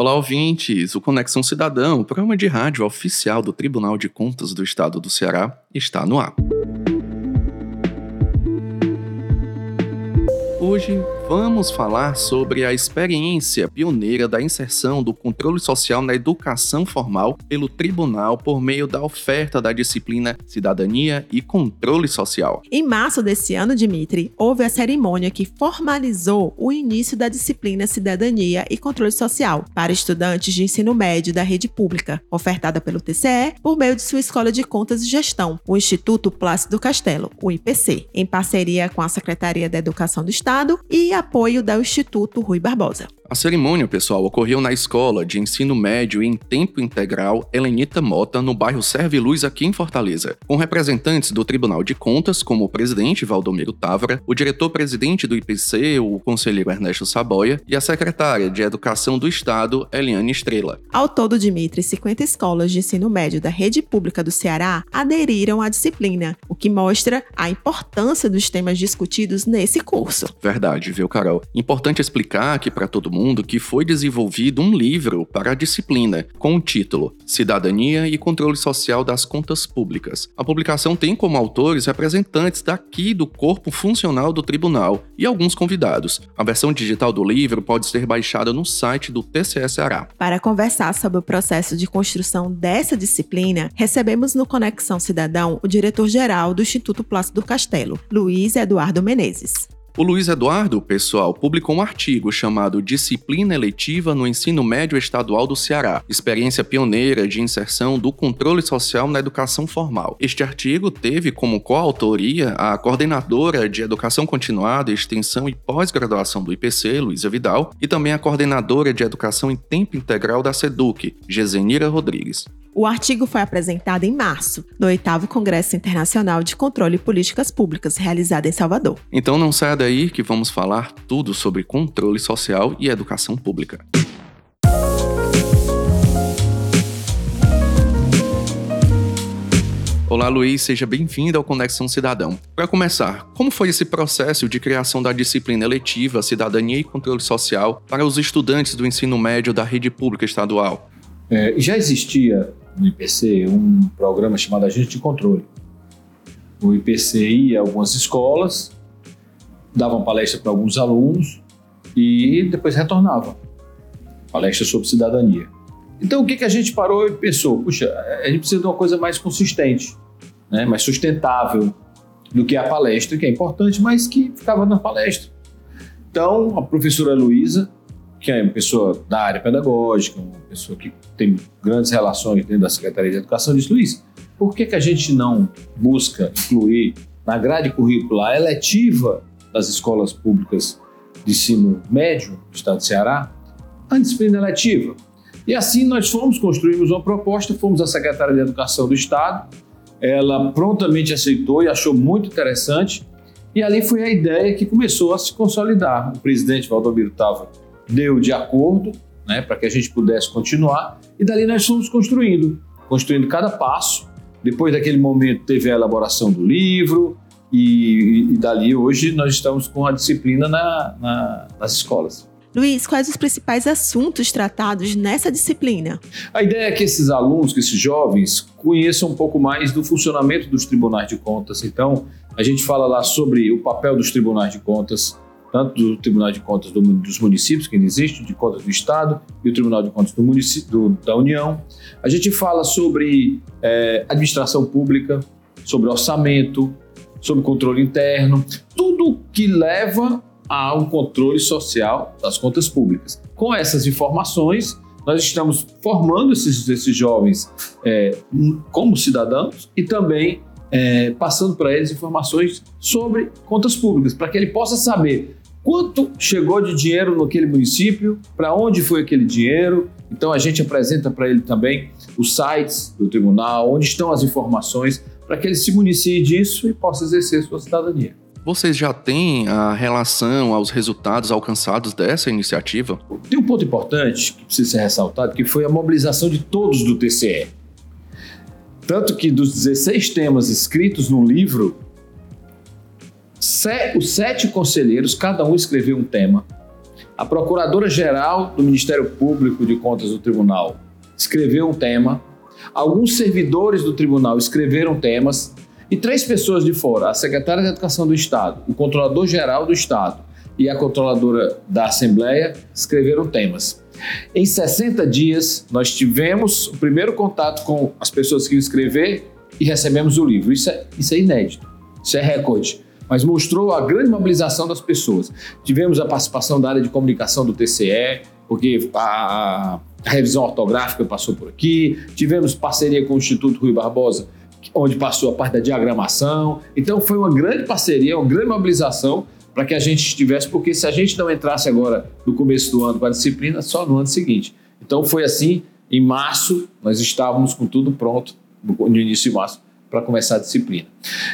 Olá, ouvintes! O Conexão Cidadão, programa de rádio oficial do Tribunal de Contas do Estado do Ceará, está no ar. Hoje vamos falar sobre a experiência pioneira da inserção do controle social na educação formal pelo tribunal por meio da oferta da disciplina Cidadania e Controle Social. Em março desse ano, Dimitri, houve a cerimônia que formalizou o início da disciplina Cidadania e Controle Social para estudantes de ensino médio da rede pública, ofertada pelo TCE por meio de sua Escola de Contas e Gestão, o Instituto Plácido Castelo, o IPC, em parceria com a Secretaria da Educação do Estado e a apoio do Instituto Rui Barbosa. A cerimônia, pessoal, ocorreu na escola de ensino médio em tempo integral Helenita Mota, no bairro Serve Luz, aqui em Fortaleza, com representantes do Tribunal de Contas, como o presidente Valdomiro Távora, o diretor-presidente do IPC, o conselheiro Ernesto Saboia, e a secretária de Educação do Estado, Eliane Estrela. Ao todo, Dimitri, 50 escolas de ensino médio da rede pública do Ceará aderiram à disciplina, o que mostra a importância dos temas discutidos nesse curso. Verdade, viu, Carol? Importante explicar que para todo mundo mundo que foi desenvolvido um livro para a disciplina, com o título Cidadania e Controle Social das Contas Públicas. A publicação tem como autores representantes daqui do corpo funcional do tribunal e alguns convidados. A versão digital do livro pode ser baixada no site do TCS-Ará. Para conversar sobre o processo de construção dessa disciplina, recebemos no Conexão Cidadão o diretor-geral do Instituto Plácido Castelo, Luiz Eduardo Menezes. O Luiz Eduardo, pessoal, publicou um artigo chamado Disciplina Eletiva no Ensino Médio Estadual do Ceará, experiência pioneira de inserção do controle social na educação formal. Este artigo teve como coautoria a coordenadora de Educação Continuada, Extensão e Pós-Graduação do IPC, Luísa Vidal, e também a coordenadora de Educação em Tempo Integral da SEDUC, Gesenira Rodrigues. O artigo foi apresentado em março, no 8 Congresso Internacional de Controle de Políticas Públicas, realizado em Salvador. Então não saia daí que vamos falar tudo sobre controle social e educação pública. Olá, Luiz, seja bem-vindo ao Conexão Cidadão. Para começar, como foi esse processo de criação da disciplina eletiva Cidadania e Controle Social para os estudantes do ensino médio da rede pública estadual? É, já existia no IPC um programa chamado Agente de Controle. O IPC ia a algumas escolas, dava uma palestra para alguns alunos e depois retornava. Palestra sobre cidadania. Então o que, que a gente parou e pensou? Puxa, a gente precisa de uma coisa mais consistente, né? mais sustentável do que a palestra, que é importante, mas que ficava na palestra. Então a professora Luísa que é uma pessoa da área pedagógica, uma pessoa que tem grandes relações dentro da Secretaria de Educação, disse, Luiz, por que, que a gente não busca incluir na grade curricular eletiva das escolas públicas de ensino médio do Estado de Ceará a disciplina eletiva? E assim nós fomos, construímos uma proposta, fomos à Secretaria de Educação do Estado, ela prontamente aceitou e achou muito interessante, e ali foi a ideia que começou a se consolidar. O presidente Valdomiro estava deu de acordo, né, para que a gente pudesse continuar, e dali nós fomos construindo, construindo cada passo. Depois daquele momento teve a elaboração do livro, e, e dali hoje nós estamos com a disciplina na, na, nas escolas. Luiz, quais os principais assuntos tratados nessa disciplina? A ideia é que esses alunos, que esses jovens, conheçam um pouco mais do funcionamento dos tribunais de contas. Então, a gente fala lá sobre o papel dos tribunais de contas, tanto do Tribunal de Contas do, dos municípios, que ainda existe, de contas do Estado, e o Tribunal de Contas do do, da União. A gente fala sobre é, administração pública, sobre orçamento, sobre controle interno, tudo que leva a um controle social das contas públicas. Com essas informações, nós estamos formando esses, esses jovens é, como cidadãos e também é, passando para eles informações sobre contas públicas, para que ele possa saber quanto chegou de dinheiro naquele município, para onde foi aquele dinheiro. Então a gente apresenta para ele também os sites do tribunal, onde estão as informações, para que ele se municie disso e possa exercer sua cidadania. Vocês já têm a relação aos resultados alcançados dessa iniciativa? Tem um ponto importante que precisa ser ressaltado, que foi a mobilização de todos do TCE. Tanto que dos 16 temas escritos no livro, os sete conselheiros, cada um escreveu um tema. A Procuradora-Geral do Ministério Público de Contas do Tribunal escreveu um tema, alguns servidores do tribunal escreveram temas e três pessoas de fora, a secretária de Educação do Estado, o controlador-geral do Estado e a controladora da Assembleia, escreveram temas. Em 60 dias, nós tivemos o primeiro contato com as pessoas que iam escrever e recebemos o livro. Isso é, isso é inédito, isso é recorde. Mas mostrou a grande mobilização das pessoas. Tivemos a participação da área de comunicação do TCE, porque a, a revisão ortográfica passou por aqui. Tivemos parceria com o Instituto Rui Barbosa, onde passou a parte da diagramação. Então foi uma grande parceria, uma grande mobilização para que a gente estivesse, porque se a gente não entrasse agora no começo do ano com a disciplina, só no ano seguinte. Então foi assim, em março, nós estávamos com tudo pronto, no início de março, para começar a disciplina.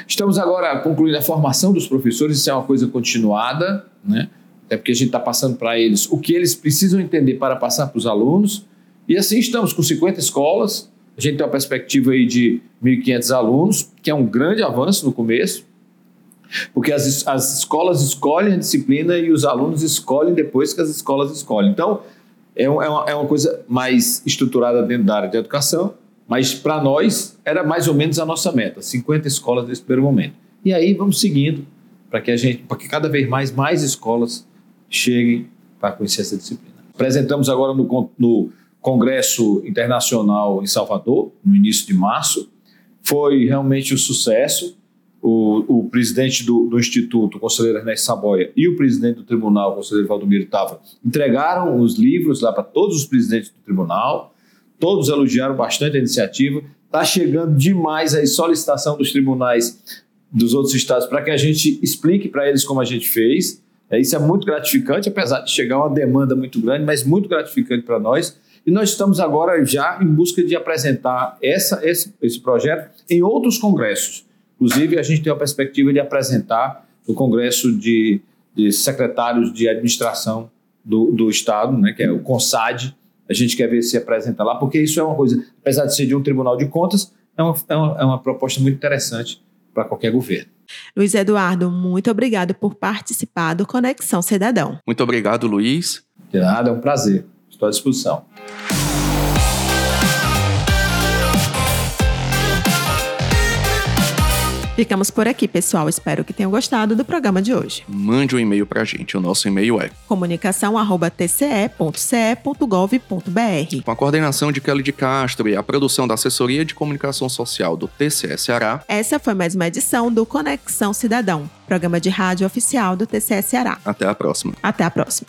Estamos agora concluindo a formação dos professores, isso é uma coisa continuada, né? até porque a gente está passando para eles o que eles precisam entender para passar para os alunos. E assim estamos com 50 escolas, a gente tem uma perspectiva aí de 1.500 alunos, que é um grande avanço no começo, porque as, as escolas escolhem a disciplina e os alunos escolhem depois que as escolas escolhem. Então, é, é, uma, é uma coisa mais estruturada dentro da área de educação, mas para nós era mais ou menos a nossa meta, 50 escolas nesse primeiro momento. E aí vamos seguindo para que a gente, para que cada vez mais mais escolas cheguem para conhecer essa disciplina. Apresentamos agora no, no Congresso Internacional em Salvador, no início de março. Foi realmente um sucesso. O, o presidente do, do, Instituto, o conselheiro Ernesto Saboia, e o presidente do tribunal, o conselheiro Valdomiro Tava, entregaram os livros lá para todos os presidentes do tribunal. Todos elogiaram bastante a iniciativa. Está chegando demais a solicitação dos tribunais dos outros estados para que a gente explique para eles como a gente fez. É, isso é muito gratificante, apesar de chegar uma demanda muito grande, mas muito gratificante para nós. E nós estamos agora já em busca de apresentar essa, esse, esse projeto em outros congressos. Inclusive, a gente tem a perspectiva de apresentar no Congresso de, de Secretários de Administração do, do Estado, né, que é o CONSAD. A gente quer ver se apresenta lá, porque isso é uma coisa, apesar de ser de um Tribunal de Contas, é uma, é uma, é uma proposta muito interessante para qualquer governo. Luiz Eduardo, muito obrigado por participar do Conexão Cidadão. Muito obrigado, Luiz. De nada, é um prazer. Estou à disposição. Ficamos por aqui, pessoal. Espero que tenham gostado do programa de hoje. Mande um e-mail pra gente. O nosso e-mail é comunicação@tce.ce.gov.br. Com a coordenação de Kelly de Castro e a produção da Assessoria de Comunicação Social do TCE Ceará. Essa foi mais uma edição do Conexão Cidadão, programa de rádio oficial do TCE Ceará. Até a próxima. Até a próxima.